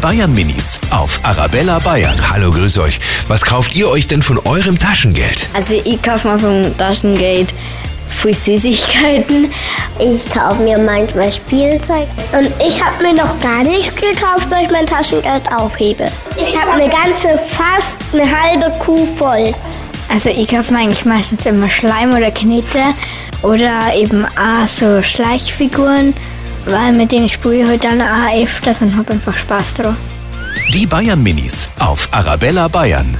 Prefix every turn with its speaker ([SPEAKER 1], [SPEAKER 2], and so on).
[SPEAKER 1] Bayern Minis auf Arabella Bayern.
[SPEAKER 2] Hallo, grüß euch. Was kauft ihr euch denn von eurem Taschengeld?
[SPEAKER 3] Also ich kaufe mir vom Taschengeld viel Süßigkeiten.
[SPEAKER 4] Ich kaufe mir manchmal Spielzeug. Und ich habe mir noch gar nichts gekauft, weil ich mein Taschengeld aufhebe. Ich habe eine ganze, fast eine halbe Kuh voll.
[SPEAKER 3] Also ich kaufe mir eigentlich meistens immer Schleim oder Knete oder eben auch so Schleichfiguren, weil mit denen spiele ich halt dann auch öfters und habe einfach Spaß drauf.
[SPEAKER 1] Die Bayern Minis auf Arabella Bayern.